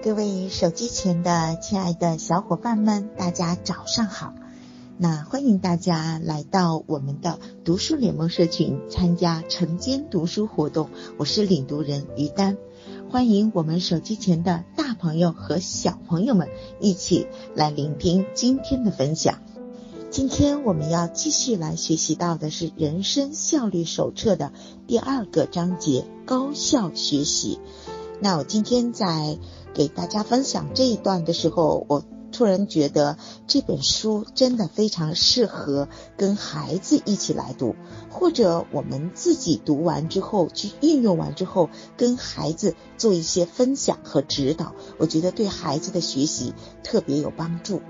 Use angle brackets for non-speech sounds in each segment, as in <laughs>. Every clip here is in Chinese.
各位手机前的亲爱的小伙伴们，大家早上好！那欢迎大家来到我们的读书联盟社群，参加晨间读书活动。我是领读人于丹，欢迎我们手机前的大朋友和小朋友们一起来聆听今天的分享。今天我们要继续来学习到的是《人生效率手册》的第二个章节——高效学习。那我今天在给大家分享这一段的时候，我突然觉得这本书真的非常适合跟孩子一起来读，或者我们自己读完之后去运用完之后，跟孩子做一些分享和指导，我觉得对孩子的学习特别有帮助。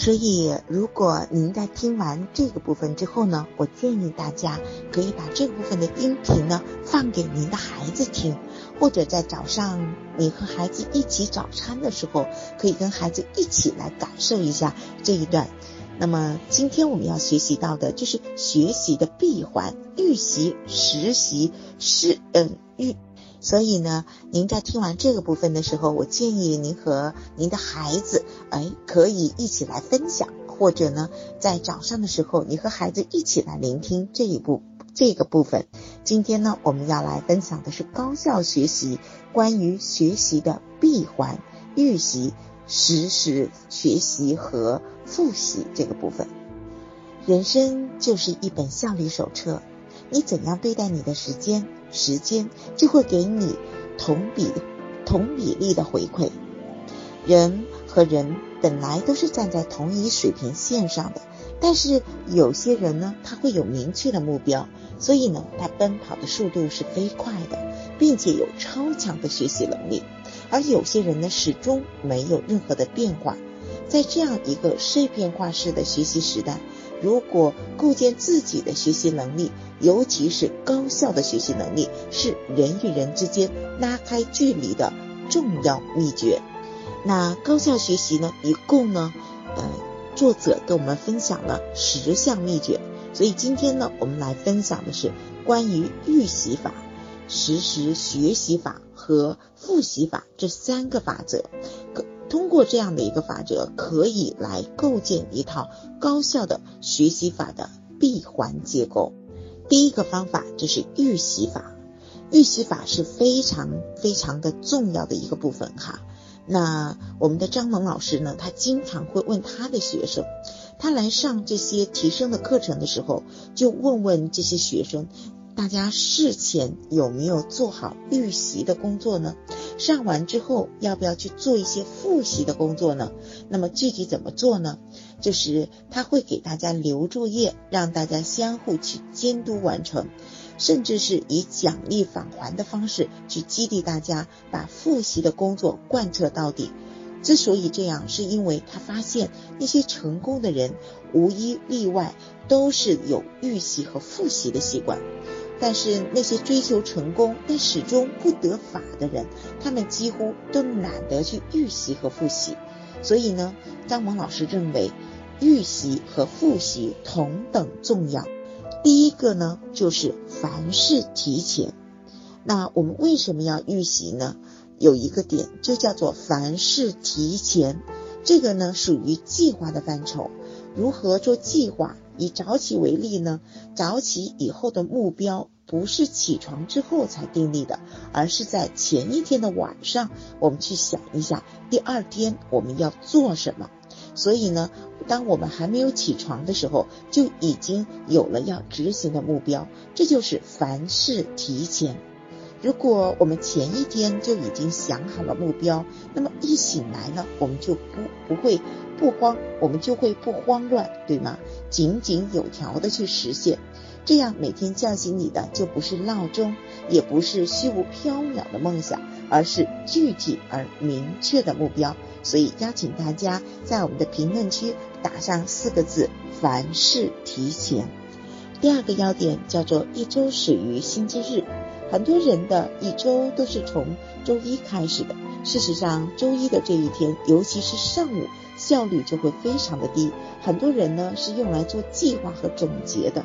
所以，如果您在听完这个部分之后呢，我建议大家可以把这部分的音频呢放给您的孩子听，或者在早上你和孩子一起早餐的时候，可以跟孩子一起来感受一下这一段。那么，今天我们要学习到的就是学习的闭环：预习、实习、是嗯预。所以呢，您在听完这个部分的时候，我建议您和您的孩子，哎，可以一起来分享，或者呢，在早上的时候，你和孩子一起来聆听这一部这个部分。今天呢，我们要来分享的是高效学习，关于学习的闭环：预习、实时学习和复习这个部分。人生就是一本效率手册。你怎样对待你的时间，时间就会给你同比同比例的回馈。人和人本来都是站在同一水平线上的，但是有些人呢，他会有明确的目标，所以呢，他奔跑的速度是飞快的，并且有超强的学习能力。而有些人呢，始终没有任何的变化。在这样一个碎片化式的学习时代。如果构建自己的学习能力，尤其是高效的学习能力，是人与人之间拉开距离的重要秘诀。那高效学习呢？一共呢，呃，作者跟我们分享了十项秘诀。所以今天呢，我们来分享的是关于预习法、实时学习法和复习法这三个法则。通过这样的一个法则，可以来构建一套高效的学习法的闭环结构。第一个方法就是预习法，预习法是非常非常的重要的一个部分哈。那我们的张萌老师呢，他经常会问他的学生，他来上这些提升的课程的时候，就问问这些学生，大家事前有没有做好预习的工作呢？上完之后要不要去做一些复习的工作呢？那么具体怎么做呢？就是他会给大家留作业，让大家相互去监督完成，甚至是以奖励返还的方式去激励大家把复习的工作贯彻到底。之所以这样，是因为他发现那些成功的人无一例外都是有预习和复习的习惯。但是那些追求成功但始终不得法的人，他们几乎都懒得去预习和复习。所以呢，张萌老师认为，预习和复习同等重要。第一个呢，就是凡事提前。那我们为什么要预习呢？有一个点就叫做凡事提前。这个呢，属于计划的范畴。如何做计划？以早起为例呢，早起以后的目标不是起床之后才定立的，而是在前一天的晚上，我们去想一下第二天我们要做什么。所以呢，当我们还没有起床的时候，就已经有了要执行的目标。这就是凡事提前。如果我们前一天就已经想好了目标，那么一醒来呢，我们就不不会不慌，我们就会不慌乱，对吗？井井有条的去实现，这样每天叫醒你的就不是闹钟，也不是虚无缥缈的梦想，而是具体而明确的目标。所以邀请大家在我们的评论区打上四个字：凡事提前。第二个要点叫做一周始于星期日。很多人的一周都是从周一开始的。事实上，周一的这一天，尤其是上午，效率就会非常的低。很多人呢是用来做计划和总结的。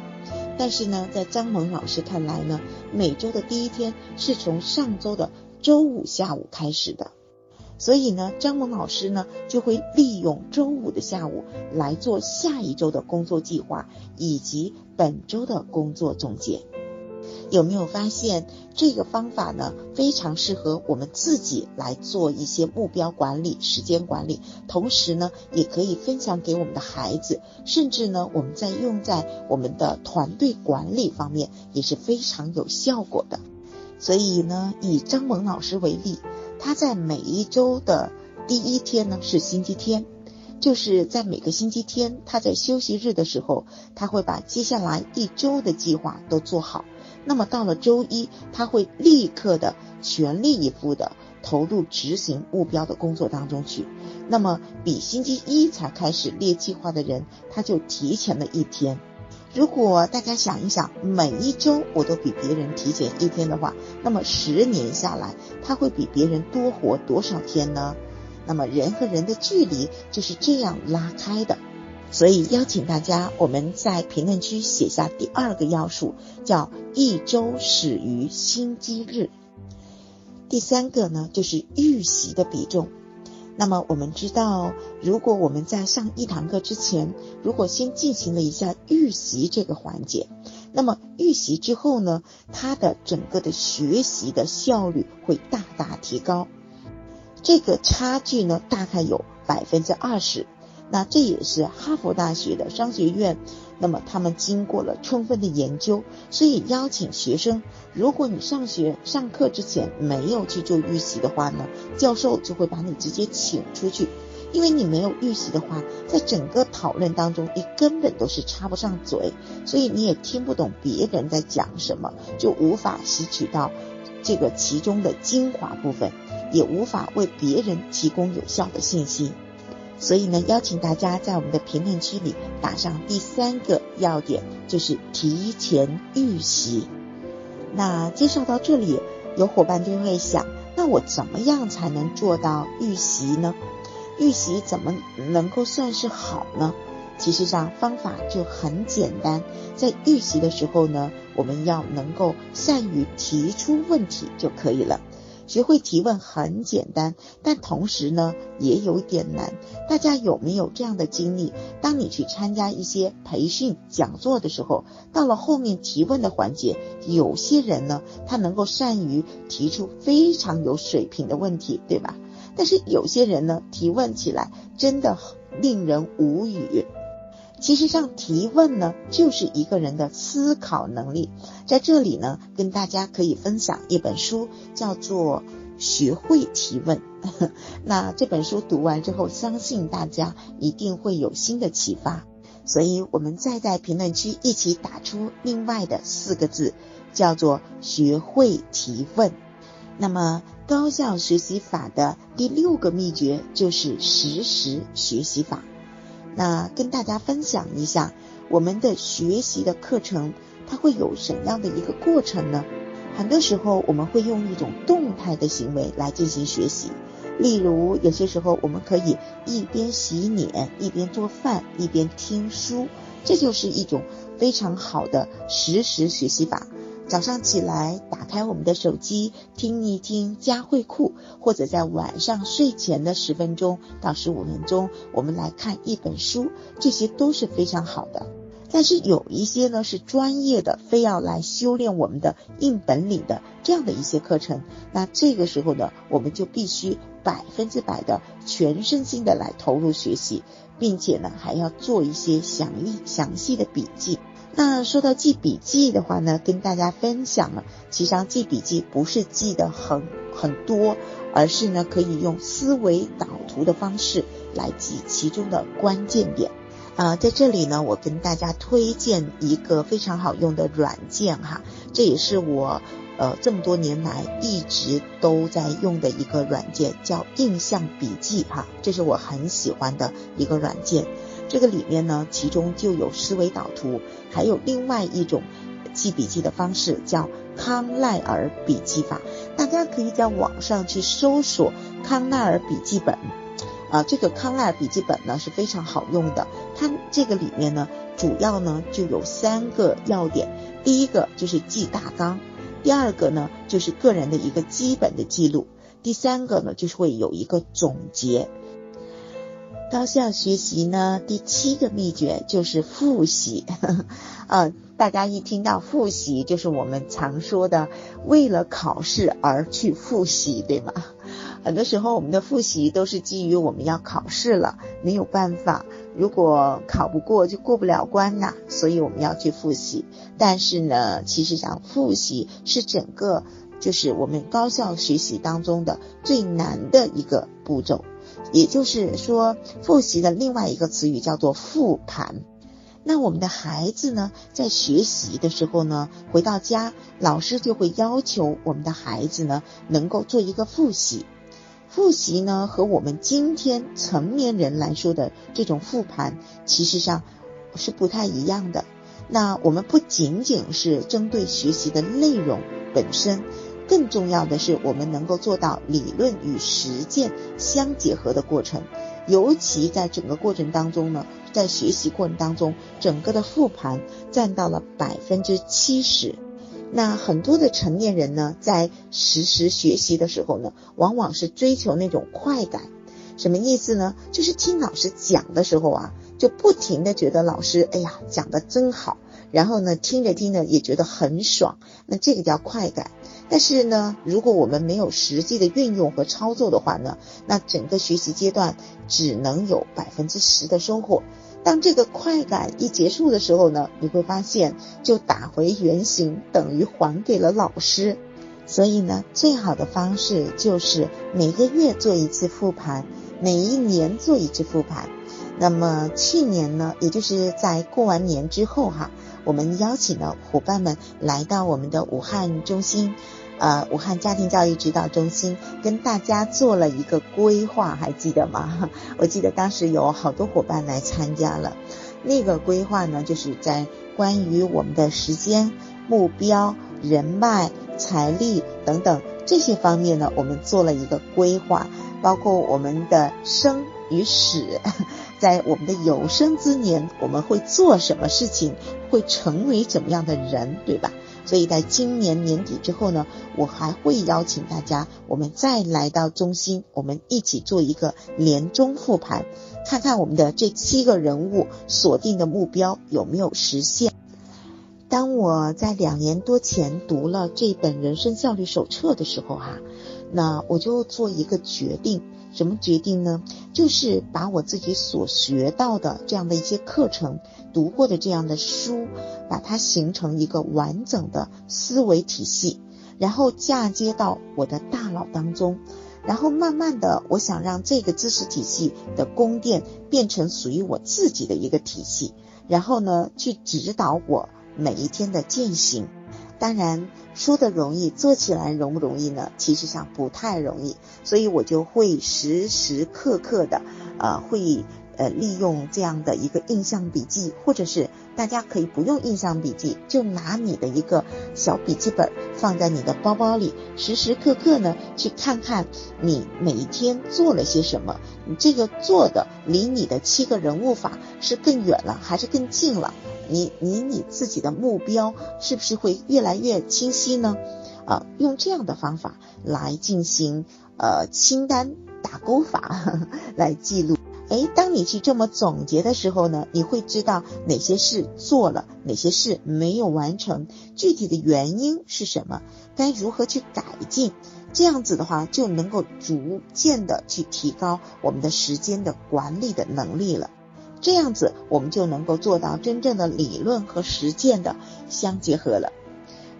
但是呢，在张萌老师看来呢，每周的第一天是从上周的周五下午开始的。所以呢，张萌老师呢就会利用周五的下午来做下一周的工作计划以及本周的工作总结。有没有发现这个方法呢？非常适合我们自己来做一些目标管理、时间管理，同时呢，也可以分享给我们的孩子，甚至呢，我们在用在我们的团队管理方面也是非常有效果的。所以呢，以张萌老师为例，他在每一周的第一天呢是星期天，就是在每个星期天，他在休息日的时候，他会把接下来一周的计划都做好。那么到了周一，他会立刻的全力以赴的投入执行目标的工作当中去。那么比星期一才开始列计划的人，他就提前了一天。如果大家想一想，每一周我都比别人提前一天的话，那么十年下来，他会比别人多活多少天呢？那么人和人的距离就是这样拉开的。所以邀请大家，我们在评论区写下第二个要素，叫一周始于星期日。第三个呢，就是预习的比重。那么我们知道，如果我们在上一堂课之前，如果先进行了一下预习这个环节，那么预习之后呢，它的整个的学习的效率会大大提高。这个差距呢，大概有百分之二十。那这也是哈佛大学的商学院，那么他们经过了充分的研究，所以邀请学生，如果你上学上课之前没有去做预习的话呢，教授就会把你直接请出去，因为你没有预习的话，在整个讨论当中你根本都是插不上嘴，所以你也听不懂别人在讲什么，就无法吸取到这个其中的精华部分，也无法为别人提供有效的信息。所以呢，邀请大家在我们的评论区里打上第三个要点，就是提前预习。那介绍到这里，有伙伴就会想，那我怎么样才能做到预习呢？预习怎么能够算是好呢？其实上方法就很简单，在预习的时候呢，我们要能够善于提出问题就可以了。学会提问很简单，但同时呢也有点难。大家有没有这样的经历？当你去参加一些培训讲座的时候，到了后面提问的环节，有些人呢他能够善于提出非常有水平的问题，对吧？但是有些人呢提问起来真的令人无语。其实上提问呢，就是一个人的思考能力。在这里呢，跟大家可以分享一本书，叫做《学会提问》。<laughs> 那这本书读完之后，相信大家一定会有新的启发。所以，我们再在评论区一起打出另外的四个字，叫做“学会提问”。那么，高效学习法的第六个秘诀就是实时学习法。那跟大家分享一下我们的学习的课程，它会有什么样的一个过程呢？很多时候我们会用一种动态的行为来进行学习，例如有些时候我们可以一边洗脸一边做饭一边听书，这就是一种非常好的实时学习法。早上起来，打开我们的手机听一听佳慧库，或者在晚上睡前的十分钟到十五分钟，我们来看一本书，这些都是非常好的。但是有一些呢是专业的，非要来修炼我们的硬本领的这样的一些课程，那这个时候呢，我们就必须百分之百的全身心的来投入学习，并且呢还要做一些详细详细的笔记。那说到记笔记的话呢，跟大家分享了，其实上记笔记不是记得很很多，而是呢可以用思维导图的方式来记其中的关键点。啊，在这里呢，我跟大家推荐一个非常好用的软件哈，这也是我呃这么多年来一直都在用的一个软件，叫印象笔记哈，这是我很喜欢的一个软件。这个里面呢，其中就有思维导图，还有另外一种记笔记的方式，叫康奈尔笔记法。大家可以在网上去搜索康奈尔笔记本，啊，这个康奈尔笔记本呢是非常好用的。它这个里面呢，主要呢就有三个要点，第一个就是记大纲，第二个呢就是个人的一个基本的记录。第三个呢，就是会有一个总结。高效学习呢，第七个秘诀就是复习。<laughs> 呃，大家一听到复习，就是我们常说的为了考试而去复习，对吗？很多时候我们的复习都是基于我们要考试了，没有办法，如果考不过就过不了关呐，所以我们要去复习。但是呢，其实讲复习是整个就是我们高效学习当中的最难的一个步骤。也就是说，复习的另外一个词语叫做复盘。那我们的孩子呢，在学习的时候呢，回到家，老师就会要求我们的孩子呢，能够做一个复习。复习呢，和我们今天成年人来说的这种复盘，其实上是不太一样的。那我们不仅仅是针对学习的内容本身。更重要的是，我们能够做到理论与实践相结合的过程。尤其在整个过程当中呢，在学习过程当中，整个的复盘占到了百分之七十。那很多的成年人呢，在实时学习的时候呢，往往是追求那种快感。什么意思呢？就是听老师讲的时候啊，就不停的觉得老师，哎呀，讲的真好。然后呢，听着听着也觉得很爽。那这个叫快感。但是呢，如果我们没有实际的运用和操作的话呢，那整个学习阶段只能有百分之十的收获。当这个快感一结束的时候呢，你会发现就打回原形，等于还给了老师。所以呢，最好的方式就是每个月做一次复盘，每一年做一次复盘。那么去年呢，也就是在过完年之后哈。我们邀请了伙伴们来到我们的武汉中心，呃，武汉家庭教育指导中心，跟大家做了一个规划，还记得吗？<laughs> 我记得当时有好多伙伴来参加了。那个规划呢，就是在关于我们的时间、目标、人脉、财力等等这些方面呢，我们做了一个规划，包括我们的生与死。在我们的有生之年，我们会做什么事情，会成为怎么样的人，对吧？所以在今年年底之后呢，我还会邀请大家，我们再来到中心，我们一起做一个年终复盘，看看我们的这七个人物锁定的目标有没有实现。当我在两年多前读了这本人生效率手册的时候，哈，那我就做一个决定。什么决定呢？就是把我自己所学到的这样的一些课程、读过的这样的书，把它形成一个完整的思维体系，然后嫁接到我的大脑当中，然后慢慢的，我想让这个知识体系的宫殿变成属于我自己的一个体系，然后呢，去指导我每一天的践行。当然。说的容易，做起来容不容易呢？其实上不太容易，所以我就会时时刻刻的，呃，会呃利用这样的一个印象笔记，或者是大家可以不用印象笔记，就拿你的一个小笔记本放在你的包包里，时时刻刻呢去看看你每一天做了些什么，你这个做的离你的七个人物法是更远了还是更近了？你你你自己的目标是不是会越来越清晰呢？啊，用这样的方法来进行呃清单打勾法 <laughs> 来记录。哎，当你去这么总结的时候呢，你会知道哪些事做了，哪些事没有完成，具体的原因是什么，该如何去改进。这样子的话，就能够逐渐的去提高我们的时间的管理的能力了。这样子，我们就能够做到真正的理论和实践的相结合了。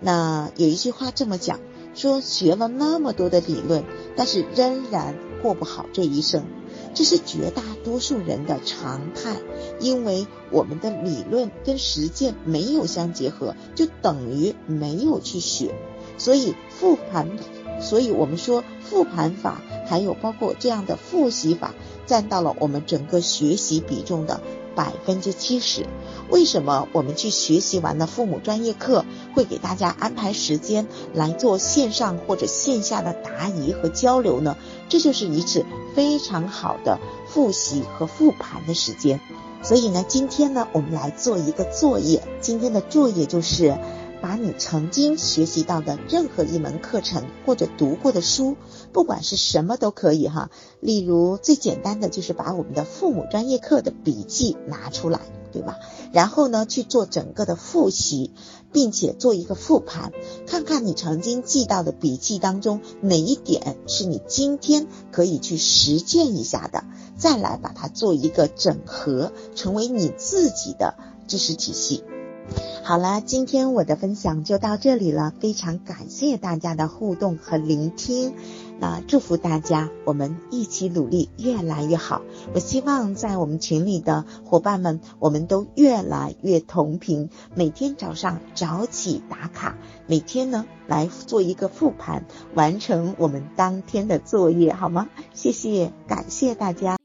那有一句话这么讲，说学了那么多的理论，但是仍然过不好这一生，这是绝大多数人的常态。因为我们的理论跟实践没有相结合，就等于没有去学。所以复盘，所以我们说复盘法，还有包括这样的复习法。占到了我们整个学习比重的百分之七十。为什么我们去学习完了父母专业课，会给大家安排时间来做线上或者线下的答疑和交流呢？这就是一次非常好的复习和复盘的时间。所以呢，今天呢，我们来做一个作业。今天的作业就是把你曾经学习到的任何一门课程或者读过的书，不管是什么都可以哈。例如最简单的就是把我们的父母专业课的笔记拿出来，对吧？然后呢去做整个的复习，并且做一个复盘，看看你曾经记到的笔记当中哪一点是你今天可以去实践一下的，再来把它做一个整合，成为你自己的知识体系。好了，今天我的分享就到这里了，非常感谢大家的互动和聆听。那祝福大家，我们一起努力，越来越好。我希望在我们群里的伙伴们，我们都越来越同频。每天早上早起打卡，每天呢来做一个复盘，完成我们当天的作业，好吗？谢谢，感谢大家。